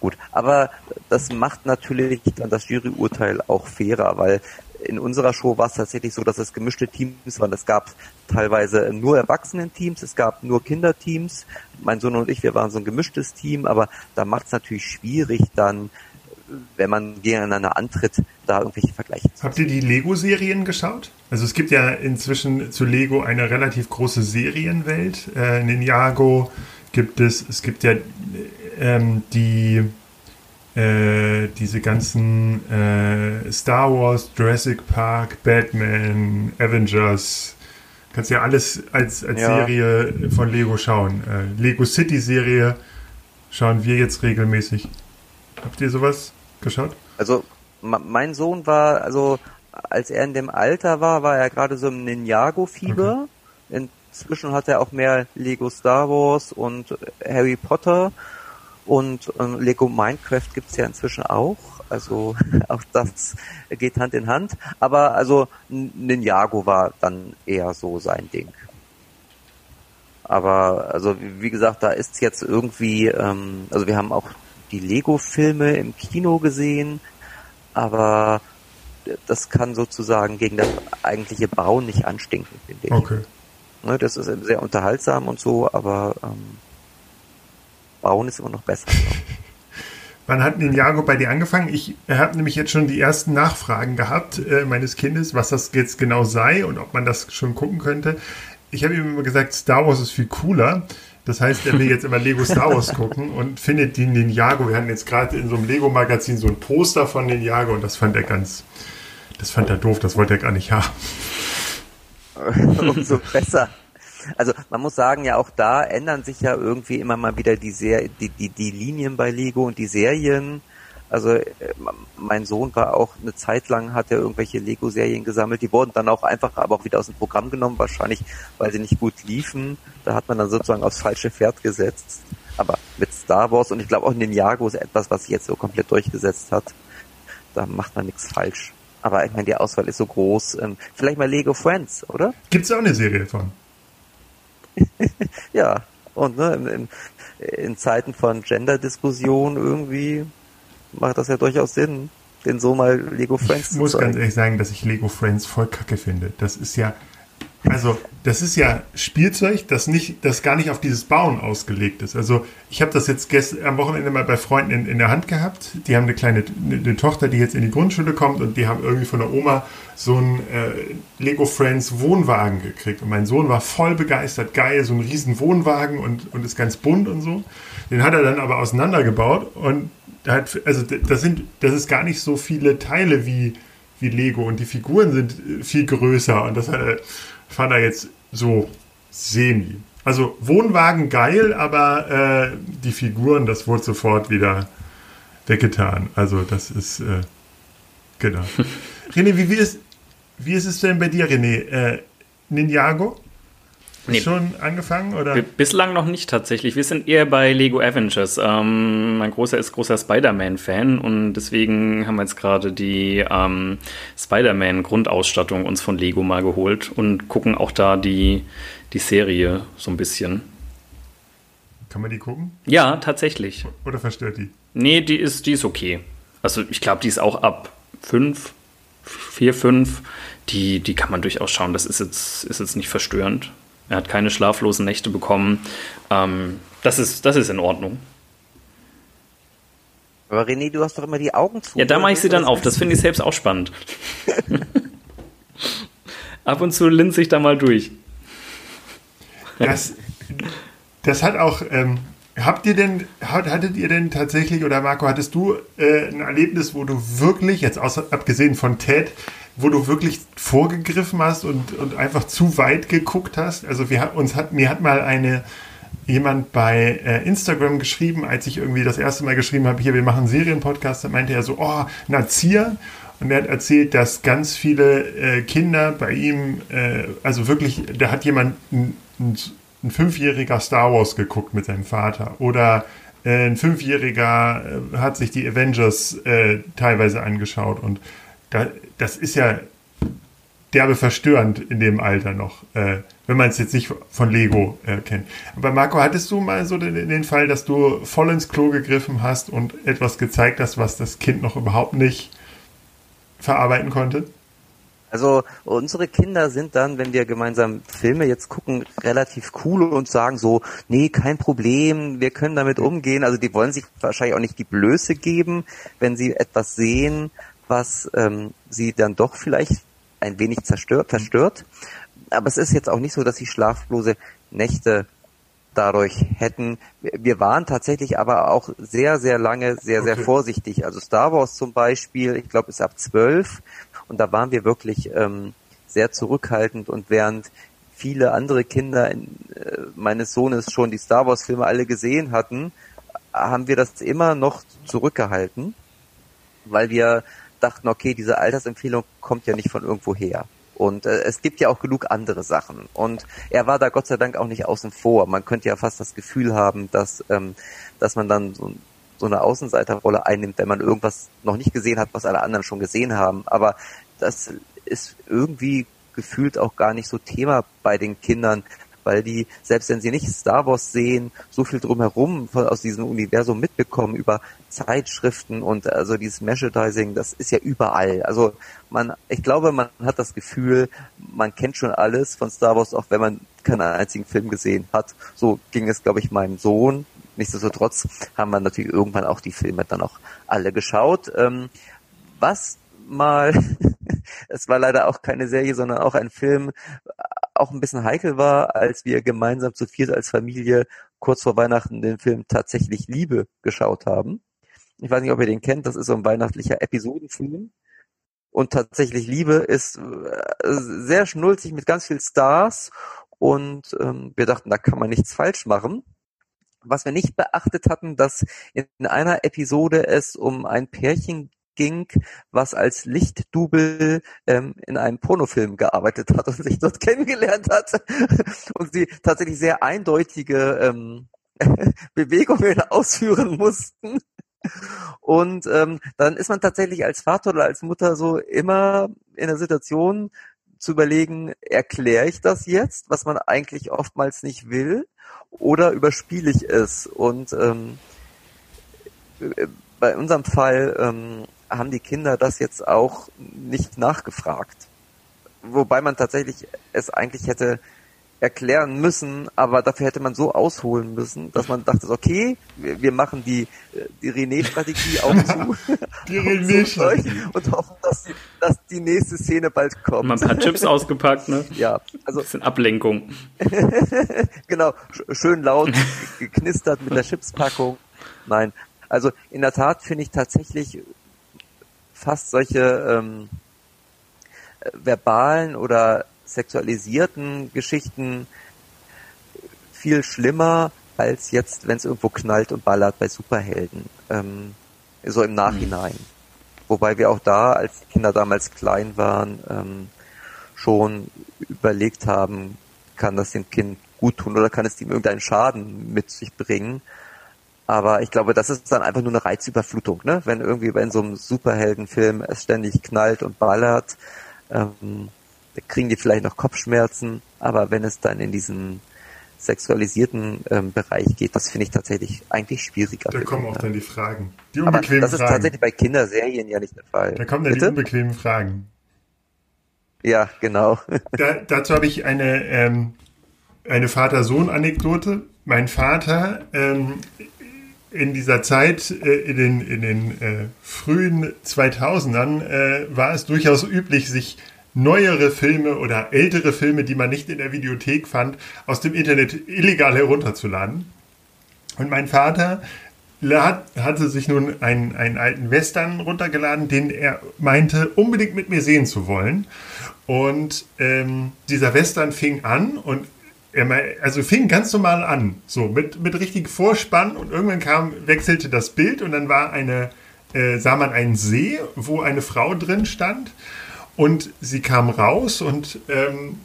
gut, aber das macht natürlich dann das Juryurteil auch fairer, weil in unserer Show war es tatsächlich so, dass es gemischte Teams waren. Es gab teilweise nur Erwachsenen-Teams, es gab nur Kinderteams. Mein Sohn und ich, wir waren so ein gemischtes Team, aber da macht es natürlich schwierig dann, wenn man gegeneinander antritt, da irgendwelche Vergleiche Habt ihr die Lego-Serien geschaut? Also es gibt ja inzwischen zu Lego eine relativ große Serienwelt. Äh, Ninjago, gibt es, es gibt ja ähm, die äh, diese ganzen äh, Star Wars, Jurassic Park, Batman, Avengers, kannst ja alles als, als ja. Serie von Lego schauen. Äh, Lego City Serie schauen wir jetzt regelmäßig. Habt ihr sowas geschaut? Also mein Sohn war, also als er in dem Alter war, war er gerade so im Ninjago-Fieber. Okay. Inzwischen hat er auch mehr Lego Star Wars und Harry Potter und ähm, Lego Minecraft gibt's ja inzwischen auch. Also auch das geht Hand in Hand. Aber also Ninjago war dann eher so sein Ding. Aber also wie gesagt, da ist jetzt irgendwie, ähm, also wir haben auch die Lego-Filme im Kino gesehen, aber das kann sozusagen gegen das eigentliche Bauen nicht anstinken, finde ich. Okay. Ne, das ist sehr unterhaltsam und so, aber ähm, Bauen ist immer noch besser. Wann hat Ninjago bei dir angefangen? Ich habe nämlich jetzt schon die ersten Nachfragen gehabt äh, meines Kindes, was das jetzt genau sei und ob man das schon gucken könnte. Ich habe ihm immer gesagt, Star Wars ist viel cooler. Das heißt, er will jetzt immer Lego Star Wars gucken und findet die Ninjago. Wir hatten jetzt gerade in so einem Lego-Magazin so ein Poster von Ninjago und das fand er ganz, das fand er doof, das wollte er gar nicht haben. Umso besser. Also man muss sagen, ja auch da ändern sich ja irgendwie immer mal wieder die, Ser die, die, die Linien bei Lego und die Serien. Also äh, mein Sohn war auch eine Zeit lang, hat er irgendwelche Lego-Serien gesammelt. Die wurden dann auch einfach aber auch wieder aus dem Programm genommen, wahrscheinlich weil sie nicht gut liefen. Da hat man dann sozusagen aufs falsche Pferd gesetzt. Aber mit Star Wars und ich glaube auch Ninjago ist etwas, was sich jetzt so komplett durchgesetzt hat. Da macht man nichts falsch. Aber ich meine, die Auswahl ist so groß. Ähm, vielleicht mal Lego Friends, oder? Gibt es auch eine Serie von? ja, und ne, in, in Zeiten von Gender-Diskussion irgendwie macht das ja durchaus Sinn, den so mal Lego Friends zu Ich muss ganz ehrlich sagen, dass ich Lego Friends voll kacke finde. Das ist ja also, das ist ja Spielzeug, das nicht, das gar nicht auf dieses Bauen ausgelegt ist. Also, ich habe das jetzt gestern am Wochenende mal bei Freunden in, in der Hand gehabt. Die haben eine kleine eine, eine, Tochter, die jetzt in die Grundschule kommt und die haben irgendwie von der Oma so einen äh, Lego Friends Wohnwagen gekriegt. Und mein Sohn war voll begeistert, geil, so ein riesen Wohnwagen und, und ist ganz bunt und so. Den hat er dann aber auseinandergebaut und hat, also das sind, das ist gar nicht so viele Teile wie, wie Lego und die Figuren sind viel größer und das hat er fand er jetzt so semi. Also Wohnwagen geil, aber äh, die Figuren, das wurde sofort wieder weggetan. Also das ist, äh, genau. René, wie, wie, ist, wie ist es denn bei dir, René? Äh, Ninjago? Nee. schon angefangen? Oder? Bislang noch nicht tatsächlich. Wir sind eher bei Lego Avengers. Ähm, mein Großer ist großer Spider-Man-Fan und deswegen haben wir jetzt gerade die ähm, Spider-Man-Grundausstattung uns von Lego mal geholt und gucken auch da die, die Serie so ein bisschen. Kann man die gucken? Ja, tatsächlich. Oder verstört die? Nee, die ist, die ist okay. Also ich glaube, die ist auch ab 5, 4, 5. Die, die kann man durchaus schauen. Das ist jetzt, ist jetzt nicht verstörend. Er hat keine schlaflosen Nächte bekommen. Ähm, das, ist, das ist in Ordnung. Aber René, du hast doch immer die Augen zu. Ja, da mache ich sie dann auf. Das finde ich selbst auch spannend. Ab und zu linse ich da mal durch. Das, das hat auch. Ähm, habt ihr denn, hattet ihr denn tatsächlich, oder Marco, hattest du äh, ein Erlebnis, wo du wirklich, jetzt außer, abgesehen von Ted, wo du wirklich vorgegriffen hast und, und einfach zu weit geguckt hast? Also wir, uns hat, mir hat mal eine jemand bei äh, Instagram geschrieben, als ich irgendwie das erste Mal geschrieben habe, hier, wir machen einen Serienpodcast, da meinte er so, oh, Nazir. Und er hat erzählt, dass ganz viele äh, Kinder bei ihm, äh, also wirklich, da hat jemand ein, ein ein Fünfjähriger Star Wars geguckt mit seinem Vater oder äh, ein Fünfjähriger äh, hat sich die Avengers äh, teilweise angeschaut und da, das ist ja derbe verstörend in dem Alter noch, äh, wenn man es jetzt nicht von Lego kennt. Aber Marco, hattest du mal so den, den, Fall, dass du voll ins Klo gegriffen hast und etwas gezeigt hast, was das Kind noch überhaupt nicht verarbeiten konnte? Also unsere Kinder sind dann, wenn wir gemeinsam Filme jetzt gucken, relativ cool und sagen so, nee, kein Problem, wir können damit umgehen. Also die wollen sich wahrscheinlich auch nicht die Blöße geben, wenn sie etwas sehen, was ähm, sie dann doch vielleicht ein wenig zerstört, verstört. Aber es ist jetzt auch nicht so, dass sie schlaflose Nächte dadurch hätten. Wir waren tatsächlich aber auch sehr, sehr lange sehr, sehr okay. vorsichtig. Also Star Wars zum Beispiel, ich glaube, ist ab zwölf und da waren wir wirklich ähm, sehr zurückhaltend und während viele andere Kinder in, äh, meines Sohnes schon die Star Wars Filme alle gesehen hatten, haben wir das immer noch zurückgehalten, weil wir dachten, okay, diese Altersempfehlung kommt ja nicht von irgendwo her. Und äh, es gibt ja auch genug andere Sachen. Und er war da Gott sei Dank auch nicht außen vor. Man könnte ja fast das Gefühl haben, dass, ähm, dass man dann so, so eine Außenseiterrolle einnimmt, wenn man irgendwas noch nicht gesehen hat, was alle anderen schon gesehen haben. Aber das ist irgendwie gefühlt auch gar nicht so Thema bei den Kindern, weil die, selbst wenn sie nicht Star Wars sehen, so viel drumherum von, aus diesem Universum mitbekommen über Zeitschriften und also dieses Merchandising, das ist ja überall. Also man, ich glaube, man hat das Gefühl, man kennt schon alles von Star Wars, auch wenn man keinen einzigen Film gesehen hat. So ging es, glaube ich, meinem Sohn. Nichtsdestotrotz haben wir natürlich irgendwann auch die Filme dann auch alle geschaut. Ähm, was mal, es war leider auch keine Serie, sondern auch ein Film, auch ein bisschen heikel war, als wir gemeinsam zu viert als Familie kurz vor Weihnachten den Film Tatsächlich Liebe geschaut haben. Ich weiß nicht, ob ihr den kennt, das ist so ein weihnachtlicher Episodenfilm. Und tatsächlich Liebe ist äh, sehr schnulzig mit ganz viel Stars und ähm, wir dachten, da kann man nichts falsch machen. Was wir nicht beachtet hatten, dass in einer Episode es um ein Pärchen ging, was als Lichtdubel ähm, in einem Pornofilm gearbeitet hat und sich dort kennengelernt hat und sie tatsächlich sehr eindeutige ähm, Bewegungen ausführen mussten. Und ähm, dann ist man tatsächlich als Vater oder als Mutter so immer in der Situation zu überlegen, erkläre ich das jetzt, was man eigentlich oftmals nicht will, oder überspiele ich es? Und ähm, äh, bei unserem Fall ähm, haben die Kinder das jetzt auch nicht nachgefragt. Wobei man tatsächlich es eigentlich hätte erklären müssen, aber dafür hätte man so ausholen müssen, dass man dachte, okay, wir, wir machen die, die René-Strategie auch zu. die René-Strategie. Und hoffen, dass die, dass die nächste Szene bald kommt. Mal ein paar Chips ausgepackt, ne? Ja. Also. Bisschen Ablenkung. genau. Schön laut geknistert mit der Chipspackung. Nein. Also, in der Tat finde ich tatsächlich fast solche ähm, verbalen oder sexualisierten Geschichten viel schlimmer als jetzt, wenn es irgendwo knallt und ballert bei Superhelden. Ähm, so im Nachhinein. Mhm. Wobei wir auch da, als Kinder damals klein waren, ähm, schon überlegt haben, kann das dem Kind gut tun oder kann es ihm irgendeinen Schaden mit sich bringen. Aber ich glaube, das ist dann einfach nur eine Reizüberflutung, ne? Wenn irgendwie bei so einem Superheldenfilm es ständig knallt und ballert, ähm, kriegen die vielleicht noch Kopfschmerzen. Aber wenn es dann in diesen sexualisierten ähm, Bereich geht, das finde ich tatsächlich eigentlich schwieriger. Da kommen auch dann die Fragen. Die unbequemen Aber das ist tatsächlich bei Kinderserien ja nicht der Fall. Da kommen dann Bitte? die unbequemen Fragen. Ja, genau. Da, dazu habe ich eine, ähm, eine Vater-Sohn-Anekdote. Mein Vater ähm, in dieser Zeit, äh, in den, in den äh, frühen 2000ern, äh, war es durchaus üblich, sich neuere Filme oder ältere Filme, die man nicht in der Videothek fand, aus dem Internet illegal herunterzuladen. Und mein Vater hatte sich nun einen, einen alten Western runtergeladen, den er meinte, unbedingt mit mir sehen zu wollen. Und ähm, dieser Western fing an und also fing ganz normal an, so mit, mit richtig Vorspann und irgendwann kam, wechselte das Bild und dann war eine, äh, sah man einen See, wo eine Frau drin stand und sie kam raus und ähm,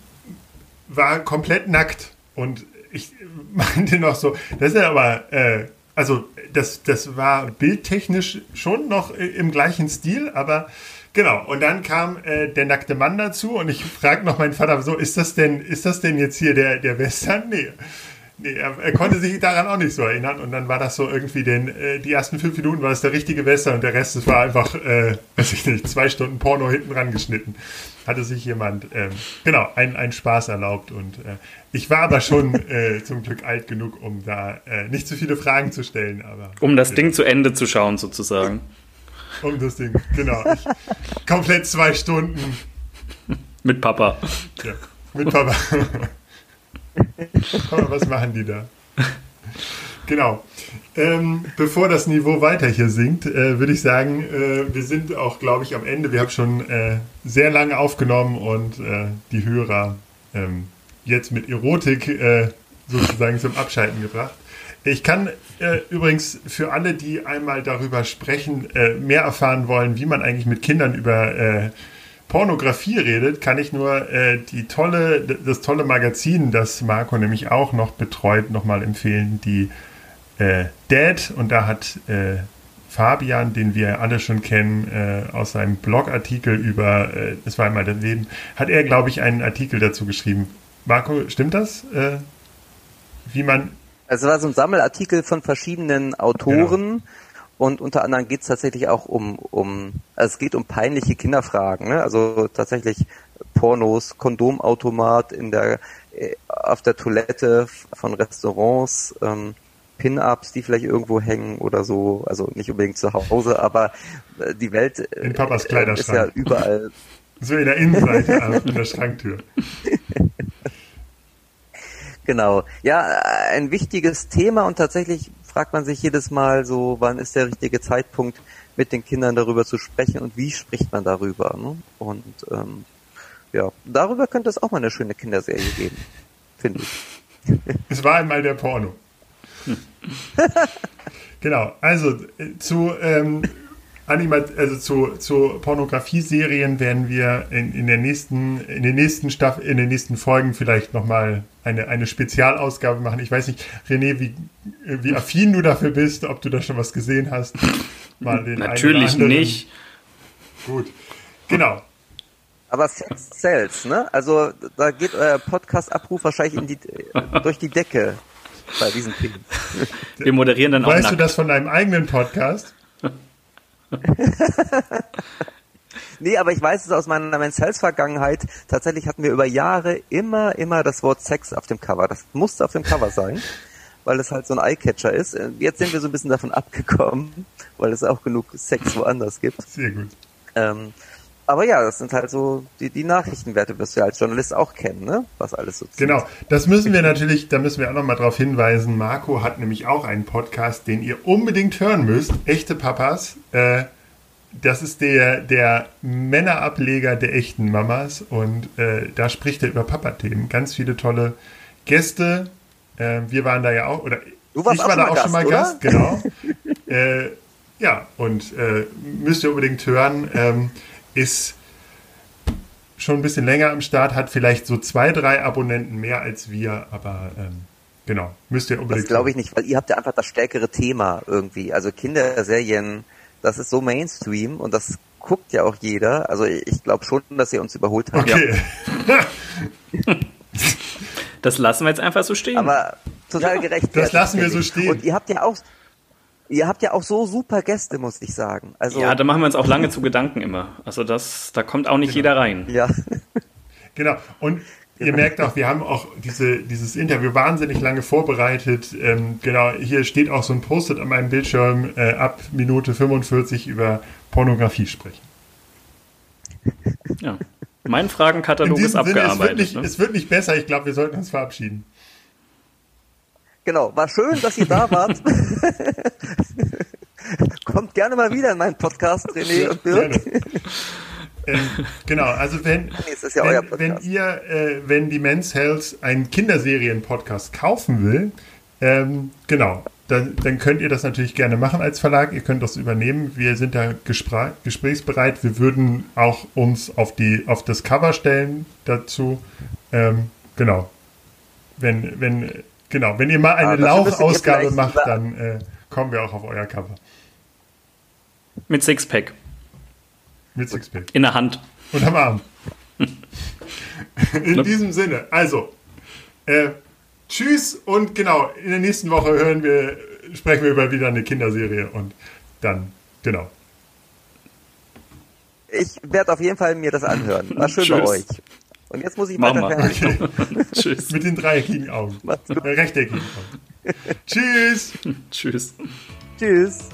war komplett nackt. Und ich meinte noch so, das ist aber, äh, also das, das war bildtechnisch schon noch im gleichen Stil, aber genau. Und dann kam äh, der nackte Mann dazu und ich frage noch meinen Vater, so, ist das denn, ist das denn jetzt hier der, der Western? Nee. Nee, er, er, konnte sich daran auch nicht so erinnern und dann war das so irgendwie den, äh, die ersten fünf Minuten war es der richtige Western und der Rest, das war einfach, äh, weiß ich nicht, zwei Stunden Porno hinten rangeschnitten. Hatte sich jemand, ähm, genau, einen, Spaß erlaubt und äh, ich war aber schon äh, zum Glück alt genug, um da äh, nicht zu viele Fragen zu stellen. Aber, um das Ding zu Ende zu schauen sozusagen. Um das Ding, genau. Ich, komplett zwei Stunden. Mit Papa. Ja, mit Papa. Was machen die da? Genau. Ähm, bevor das Niveau weiter hier sinkt, äh, würde ich sagen, äh, wir sind auch, glaube ich, am Ende. Wir haben schon äh, sehr lange aufgenommen und äh, die Hörer ähm, jetzt mit Erotik äh, sozusagen zum Abschalten gebracht. Ich kann äh, übrigens für alle, die einmal darüber sprechen, mehr erfahren wollen, wie man eigentlich mit Kindern über Pornografie redet, kann ich nur äh, die tolle, das tolle Magazin, das Marco nämlich auch noch betreut, nochmal empfehlen, die äh, Dad. Und da hat äh, Fabian, den wir alle schon kennen, äh, aus seinem Blogartikel über äh, Es war einmal das Leben, hat er, glaube ich, einen Artikel dazu geschrieben. Marco, stimmt das? Äh, wie man. Also es war so ein Sammelartikel von verschiedenen Autoren. Genau und unter anderem geht es tatsächlich auch um, um, also es geht um peinliche Kinderfragen, ne? Also tatsächlich Pornos, Kondomautomat in der, äh, auf der Toilette von Restaurants, ähm, Pin-Ups, die vielleicht irgendwo hängen oder so, also nicht unbedingt zu Hause, aber äh, die Welt in Papas Kleiderschrank. ist ja überall. so in der Innenseite, also in der Schranktür. Genau. Ja, ein wichtiges Thema und tatsächlich fragt man sich jedes Mal so, wann ist der richtige Zeitpunkt, mit den Kindern darüber zu sprechen und wie spricht man darüber. Ne? Und ähm, ja, darüber könnte es auch mal eine schöne Kinderserie geben, finde ich. Es war einmal der Porno. genau, also äh, zu ähm, Animat also zu, zu Pornografie-Serien werden wir in, in der nächsten, in den nächsten Staff in den nächsten Folgen vielleicht nochmal eine, eine Spezialausgabe machen. Ich weiß nicht, René, wie, wie affin du dafür bist, ob du da schon was gesehen hast. Mal den Natürlich nicht. Gut. Genau. Aber Sex sells, ne? Also da geht euer Podcast-Abruf wahrscheinlich in die, durch die Decke bei diesen Themen. Wir moderieren dann auch. Weißt nackt. du das von deinem eigenen Podcast? nee, aber ich weiß es aus meiner Men's-Health-Vergangenheit. Tatsächlich hatten wir über Jahre immer, immer das Wort Sex auf dem Cover. Das musste auf dem Cover sein, weil es halt so ein Eyecatcher ist. Jetzt sind wir so ein bisschen davon abgekommen, weil es auch genug Sex woanders gibt. Sehr gut. Ähm, aber ja, das sind halt so die, die Nachrichtenwerte, wirst du als Journalist auch kennen, ne? Was alles so Genau, das müssen wir natürlich, da müssen wir auch nochmal drauf hinweisen. Marco hat nämlich auch einen Podcast, den ihr unbedingt hören müsst. Echte Papas. Äh, das ist der, der Männerableger der echten Mamas und äh, da spricht er über Papa-Themen. Ganz viele tolle Gäste. Äh, wir waren da ja auch, oder du warst ich war da auch schon mal Gast, genau. äh, ja, und äh, müsst ihr unbedingt hören. Ähm, ist schon ein bisschen länger am Start, hat vielleicht so zwei, drei Abonnenten mehr als wir, aber ähm, genau, müsst ihr unbedingt. Das glaube ich nicht, weil ihr habt ja einfach das stärkere Thema irgendwie. Also Kinderserien, das ist so Mainstream und das guckt ja auch jeder. Also ich glaube schon, dass ihr uns überholt habt. Okay. Ja. das lassen wir jetzt einfach so stehen. Aber total gerecht. Das lassen wir so stehen. Und ihr habt ja auch Ihr habt ja auch so super Gäste, muss ich sagen. Also ja, da machen wir uns auch lange zu Gedanken immer. Also das, da kommt auch nicht genau. jeder rein. Ja. Genau. Und ihr merkt auch, wir haben auch diese, dieses Interview wahnsinnig lange vorbereitet. Ähm, genau, hier steht auch so ein Post-it an meinem Bildschirm äh, ab Minute 45 über Pornografie sprechen. Ja. Mein Fragenkatalog ist abgearbeitet. Sinne, es, wird nicht, ne? es wird nicht besser. Ich glaube, wir sollten uns verabschieden. Genau, war schön, dass ihr da wart. Kommt gerne mal wieder in meinen Podcast, René und Birk. Ähm, genau, also wenn, ja wenn, wenn, ihr, äh, wenn die Men's Health einen Kinderserien-Podcast kaufen will, ähm, genau, dann, dann, könnt ihr das natürlich gerne machen als Verlag. Ihr könnt das übernehmen. Wir sind da gesprächsbereit. Wir würden auch uns auf, die, auf das Cover stellen dazu. Ähm, genau. Wenn, wenn Genau, wenn ihr mal eine Lauchausgabe macht, dann äh, kommen wir auch auf euer Cover. Mit Sixpack. Mit Sixpack. In der Hand. Und am Arm. in diesem Sinne, also, äh, tschüss und genau, in der nächsten Woche hören wir, sprechen wir über wieder eine Kinderserie und dann, genau. Ich werde auf jeden Fall mir das anhören. War schön bei euch. Und jetzt muss ich weiter okay. Tschüss. Mit den dreieckigen Augen. Äh, rechteckigen Augen. Tschüss. Tschüss. Tschüss.